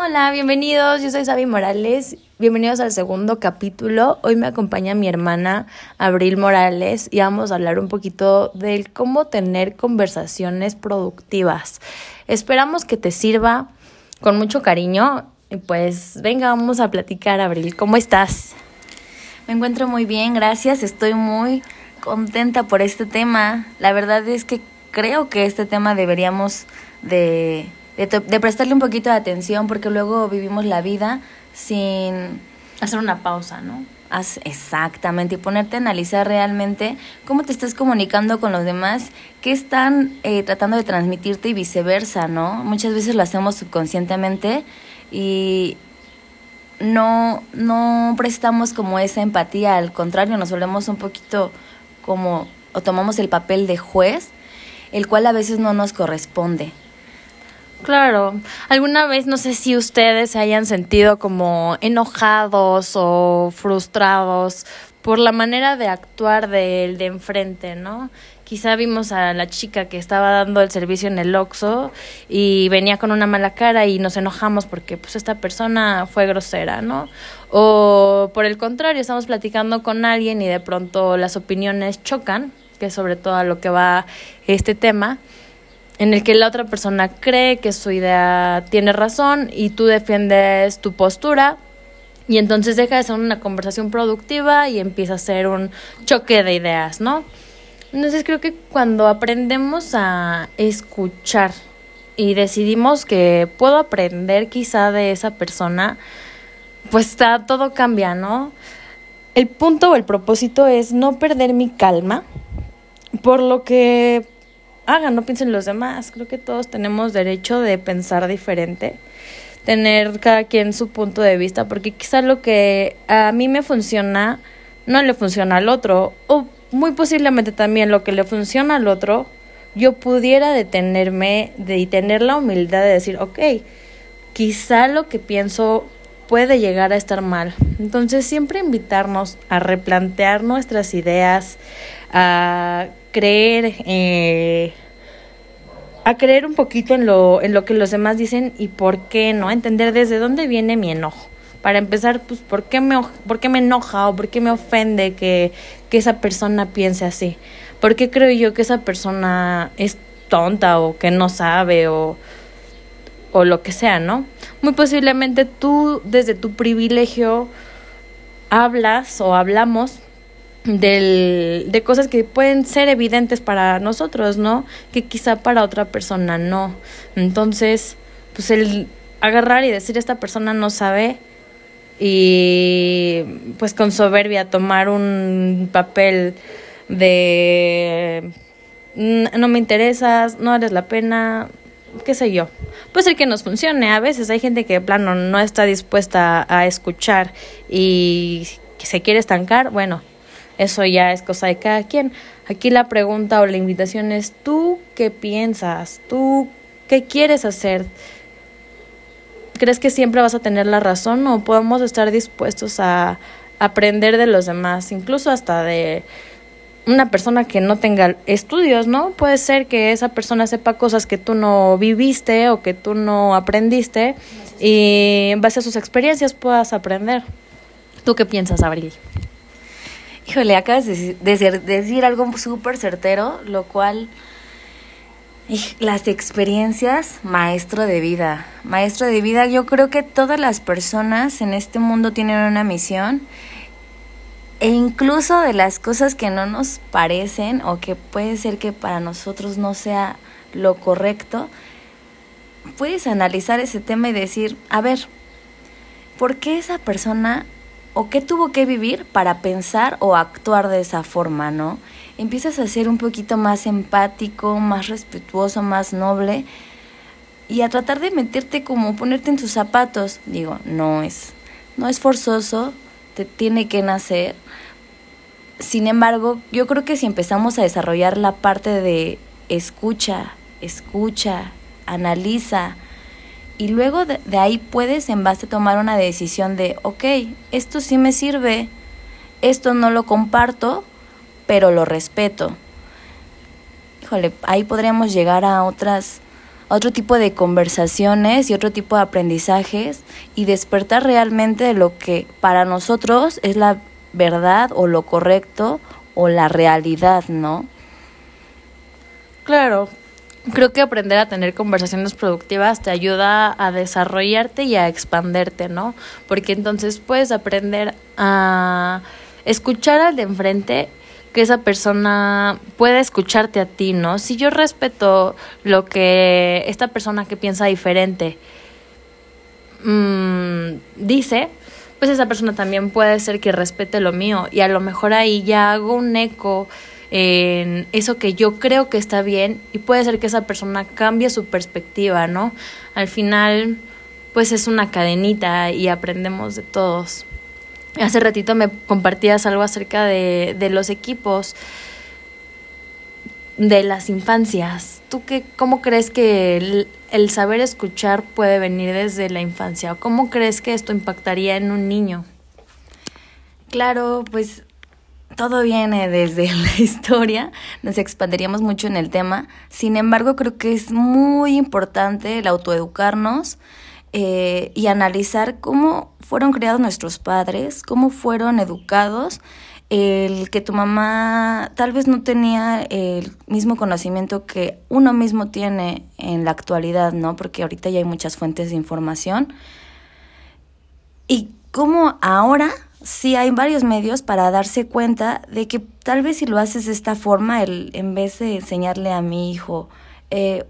Hola, bienvenidos. Yo soy Sabi Morales. Bienvenidos al segundo capítulo. Hoy me acompaña mi hermana Abril Morales y vamos a hablar un poquito del cómo tener conversaciones productivas. Esperamos que te sirva con mucho cariño. Y pues venga, vamos a platicar, Abril. ¿Cómo estás? Me encuentro muy bien, gracias. Estoy muy contenta por este tema. La verdad es que creo que este tema deberíamos de de, prestarle un poquito de atención porque luego vivimos la vida sin hacer una pausa, ¿no? exactamente, y ponerte a analizar realmente cómo te estás comunicando con los demás, qué están eh, tratando de transmitirte y viceversa, ¿no? Muchas veces lo hacemos subconscientemente y no, no prestamos como esa empatía, al contrario, nos volvemos un poquito como, o tomamos el papel de juez, el cual a veces no nos corresponde. Claro, alguna vez no sé si ustedes se hayan sentido como enojados o frustrados por la manera de actuar del de enfrente, ¿no? Quizá vimos a la chica que estaba dando el servicio en el Oxxo y venía con una mala cara y nos enojamos porque pues esta persona fue grosera, ¿no? O por el contrario, estamos platicando con alguien y de pronto las opiniones chocan, que es sobre todo a lo que va este tema en el que la otra persona cree que su idea tiene razón y tú defiendes tu postura y entonces deja de ser una conversación productiva y empieza a ser un choque de ideas, ¿no? Entonces creo que cuando aprendemos a escuchar y decidimos que puedo aprender quizá de esa persona, pues está, todo cambia, ¿no? El punto o el propósito es no perder mi calma, por lo que hagan, no piensen los demás. Creo que todos tenemos derecho de pensar diferente, tener cada quien su punto de vista, porque quizá lo que a mí me funciona no le funciona al otro, o muy posiblemente también lo que le funciona al otro, yo pudiera detenerme de, y tener la humildad de decir, ok, quizá lo que pienso puede llegar a estar mal. Entonces siempre invitarnos a replantear nuestras ideas, a creer, eh, a creer un poquito en lo, en lo que los demás dicen y por qué, ¿no? Entender desde dónde viene mi enojo. Para empezar, pues, ¿por qué me, por qué me enoja o por qué me ofende que, que esa persona piense así? ¿Por qué creo yo que esa persona es tonta o que no sabe o, o lo que sea, ¿no? Muy posiblemente tú desde tu privilegio hablas o hablamos del, de cosas que pueden ser evidentes para nosotros, ¿no? Que quizá para otra persona no. Entonces, pues el agarrar y decir esta persona no sabe y pues con soberbia tomar un papel de no me interesas, no eres la pena, qué sé yo. Puede ser que nos funcione, a veces hay gente que de plano no está dispuesta a escuchar y que se quiere estancar, bueno, eso ya es cosa de cada quien. Aquí la pregunta o la invitación es, ¿tú qué piensas? ¿Tú qué quieres hacer? ¿Crees que siempre vas a tener la razón o podemos estar dispuestos a aprender de los demás, incluso hasta de una persona que no tenga estudios, ¿no? Puede ser que esa persona sepa cosas que tú no viviste o que tú no aprendiste y en base a sus experiencias puedas aprender. ¿Tú qué piensas, Abril? Híjole, acabas de decir, algo súper certero, lo cual las experiencias, maestro de vida. Maestro de vida, yo creo que todas las personas en este mundo tienen una misión e incluso de las cosas que no nos parecen o que puede ser que para nosotros no sea lo correcto, puedes analizar ese tema y decir, a ver, ¿por qué esa persona o qué tuvo que vivir para pensar o actuar de esa forma, ¿no? Empiezas a ser un poquito más empático, más respetuoso, más noble y a tratar de meterte como ponerte en sus zapatos. Digo, no es no es forzoso, te tiene que nacer. Sin embargo, yo creo que si empezamos a desarrollar la parte de escucha, escucha, analiza, y luego de, ahí puedes en base a tomar una decisión de, ok, esto sí me sirve, esto no lo comparto, pero lo respeto. Híjole, ahí podríamos llegar a otras otro tipo de conversaciones y otro tipo de aprendizajes y despertar realmente de lo que para nosotros es la verdad o lo correcto o la realidad, ¿no? Claro, creo que aprender a tener conversaciones productivas te ayuda a desarrollarte y a expanderte, ¿no? Porque entonces puedes aprender a escuchar al de enfrente que esa persona puede escucharte a ti, ¿no? Si yo respeto lo que esta persona que piensa diferente mmm, dice, pues esa persona también puede ser que respete lo mío y a lo mejor ahí ya hago un eco en eso que yo creo que está bien y puede ser que esa persona cambie su perspectiva, ¿no? Al final, pues es una cadenita y aprendemos de todos. Hace ratito me compartías algo acerca de, de los equipos de las infancias. ¿Tú qué, cómo crees que el, el, saber escuchar puede venir desde la infancia? ¿Cómo crees que esto impactaría en un niño? Claro, pues todo viene desde la historia, nos expanderíamos mucho en el tema. Sin embargo, creo que es muy importante el autoeducarnos eh, y analizar cómo fueron creados nuestros padres, cómo fueron educados el que tu mamá tal vez no tenía el mismo conocimiento que uno mismo tiene en la actualidad, ¿no? Porque ahorita ya hay muchas fuentes de información. Y cómo ahora sí hay varios medios para darse cuenta de que tal vez si lo haces de esta forma, el, en vez de enseñarle a mi hijo, eh,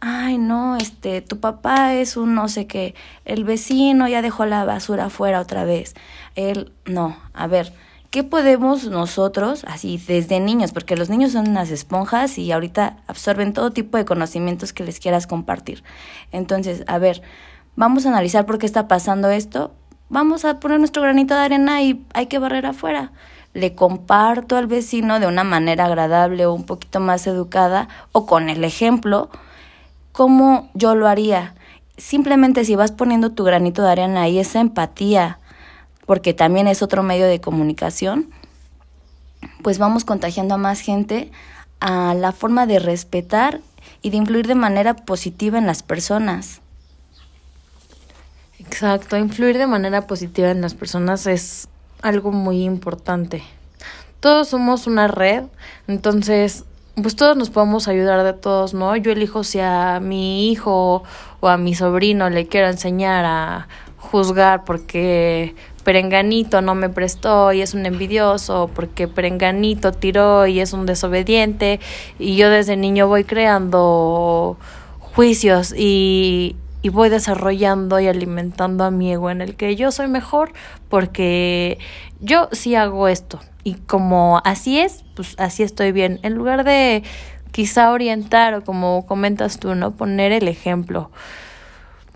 ay no, este, tu papá es un no sé qué, el vecino ya dejó la basura afuera otra vez, él, no, a ver, ¿qué podemos nosotros, así desde niños, porque los niños son unas esponjas y ahorita absorben todo tipo de conocimientos que les quieras compartir? Entonces, a ver, vamos a analizar por qué está pasando esto, vamos a poner nuestro granito de arena y hay que barrer afuera. Le comparto al vecino de una manera agradable o un poquito más educada o con el ejemplo cómo yo lo haría. Simplemente si vas poniendo tu granito de arena y esa empatía porque también es otro medio de comunicación, pues vamos contagiando a más gente a la forma de respetar y de influir de manera positiva en las personas. Exacto, influir de manera positiva en las personas es algo muy importante. Todos somos una red, entonces pues todos nos podemos ayudar de todos, ¿no? Yo elijo si a mi hijo o a mi sobrino le quiero enseñar a juzgar porque Perenganito no me prestó y es un envidioso, porque Perenganito tiró y es un desobediente, y yo desde niño voy creando juicios y, y voy desarrollando y alimentando a mi ego en el que yo soy mejor porque yo sí hago esto y como así es, pues así estoy bien. En lugar de quizá orientar o como comentas tú, ¿no? Poner el ejemplo.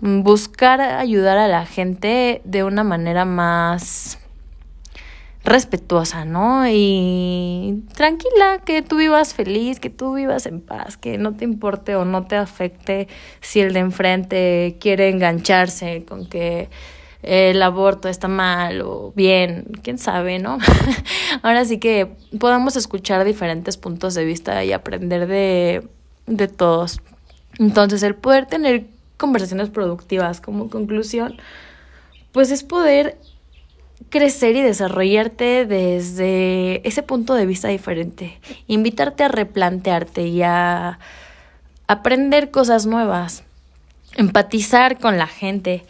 Buscar ayudar a la gente de una manera más respetuosa, ¿no? Y tranquila, que tú vivas feliz, que tú vivas en paz, que no te importe o no te afecte si el de enfrente quiere engancharse con que el aborto está mal o bien, quién sabe, ¿no? Ahora sí que podamos escuchar diferentes puntos de vista y aprender de, de todos. Entonces, el poder tener conversaciones productivas como conclusión, pues es poder crecer y desarrollarte desde ese punto de vista diferente, invitarte a replantearte y a aprender cosas nuevas, empatizar con la gente.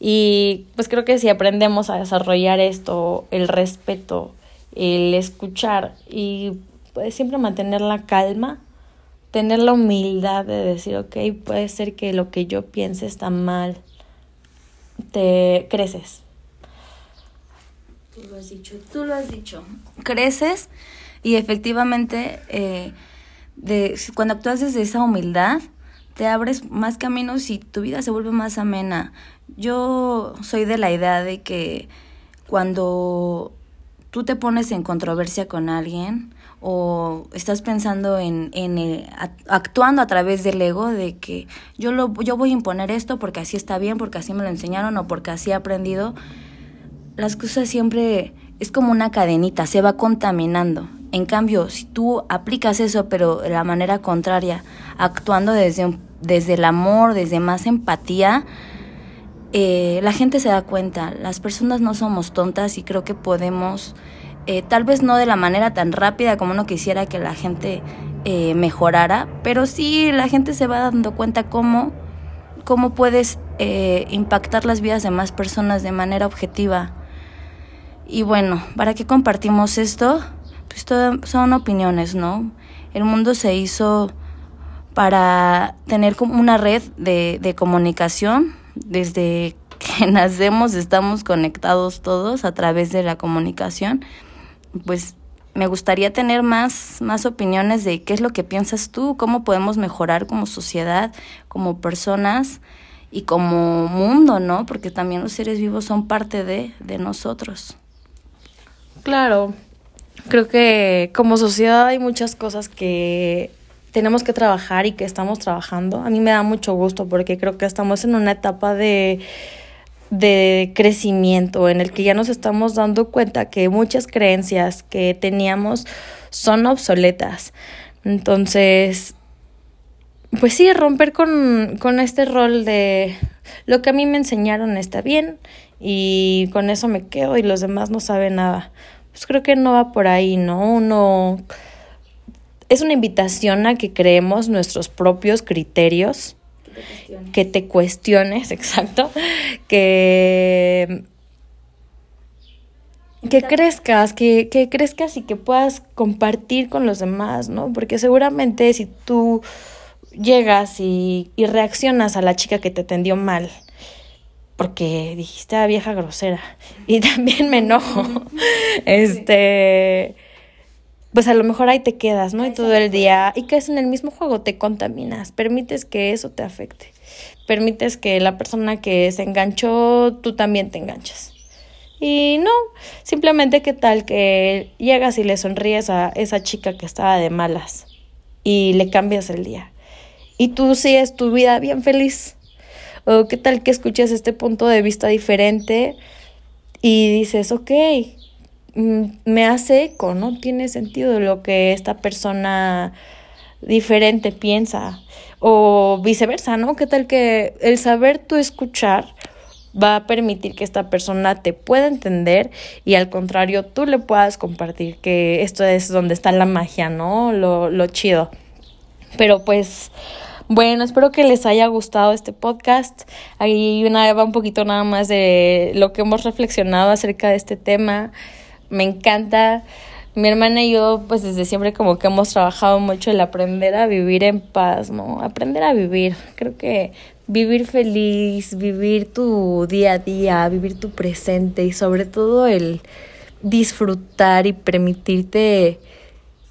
Y pues creo que si aprendemos a desarrollar esto, el respeto, el escuchar y pues siempre mantener la calma, tener la humildad de decir, ok, puede ser que lo que yo piense está mal, te creces. Tú lo has dicho, tú lo has dicho. Creces y efectivamente eh, de, cuando actúas desde esa humildad, te abres más caminos y tu vida se vuelve más amena. Yo soy de la idea de que cuando tú te pones en controversia con alguien, o estás pensando en, en eh, actuando a través del ego de que yo lo yo voy a imponer esto porque así está bien, porque así me lo enseñaron o porque así he aprendido. Las cosas siempre es como una cadenita, se va contaminando. En cambio, si tú aplicas eso pero de la manera contraria, actuando desde desde el amor, desde más empatía, eh, la gente se da cuenta, las personas no somos tontas y creo que podemos, eh, tal vez no de la manera tan rápida como uno quisiera que la gente eh, mejorara, pero sí la gente se va dando cuenta cómo, cómo puedes impactar las vidas de más personas de manera objetiva. Y bueno, ¿para qué compartimos esto? Pues todo, son opiniones, ¿no? El mundo se hizo para tener como una red de, de comunicación desde que nacemos estamos conectados todos a través de la comunicación, pues me gustaría tener más, más opiniones de qué es lo que piensas tú, cómo podemos mejorar como sociedad, como personas y como mundo, ¿no? Porque también los seres vivos son parte de, de nosotros. Claro, creo que como sociedad hay muchas cosas que tenemos que trabajar y que estamos trabajando. A mí me da mucho gusto porque creo que estamos en una etapa de, de crecimiento en el que ya nos estamos dando cuenta que muchas creencias que teníamos son obsoletas. Entonces, pues sí, romper con, con este rol de lo que a mí me enseñaron está bien y con eso me quedo y los demás no saben nada. Pues creo que no va por ahí, ¿no? Uno es una invitación a que creemos nuestros propios criterios, que te cuestiones, exacto, que que crezcas, que, que crezcas y que puedas compartir con los demás, ¿no? Porque seguramente si tú llegas y, y reaccionas a la chica que te atendió mal, porque dijiste a ah, vieja grosera, y también me enojo, este pues a lo mejor ahí te quedas, ¿no? Y todo el día, y caes en el mismo juego, te contaminas, permites que eso te afecte, permites que la persona que se enganchó, tú también te enganchas. Y no, simplemente qué tal que llegas y le sonríes a esa chica que estaba de malas y le cambias el día. Y tú sigues tu vida bien feliz. O qué tal que escuchas este punto de vista diferente y dices, ok, me hace eco, ¿no? Tiene sentido lo que esta persona diferente piensa o viceversa, ¿no? ¿Qué tal que el saber tú escuchar va a permitir que esta persona te pueda entender y al contrario tú le puedas compartir que esto es donde está la magia, ¿no? Lo, lo chido. Pero pues bueno, espero que les haya gustado este podcast. Ahí una va un poquito nada más de lo que hemos reflexionado acerca de este tema me encanta. Mi hermana y yo, pues desde siempre como que hemos trabajado mucho el aprender a vivir en paz, ¿no? Aprender a vivir. Creo que vivir feliz, vivir tu día a día, vivir tu presente y sobre todo el disfrutar y permitirte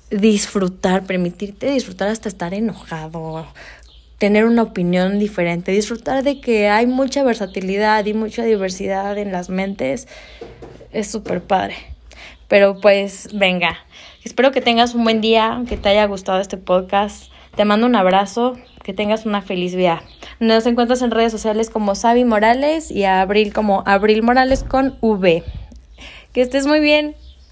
disfrutar, permitirte disfrutar hasta estar enojado, tener una opinión diferente, disfrutar de que hay mucha versatilidad y mucha diversidad en las mentes, es súper padre. Pero pues venga, espero que tengas un buen día, que te haya gustado este podcast. Te mando un abrazo, que tengas una feliz vida. Nos encuentras en redes sociales como Sabi Morales y a Abril como Abril Morales con V. Que estés muy bien.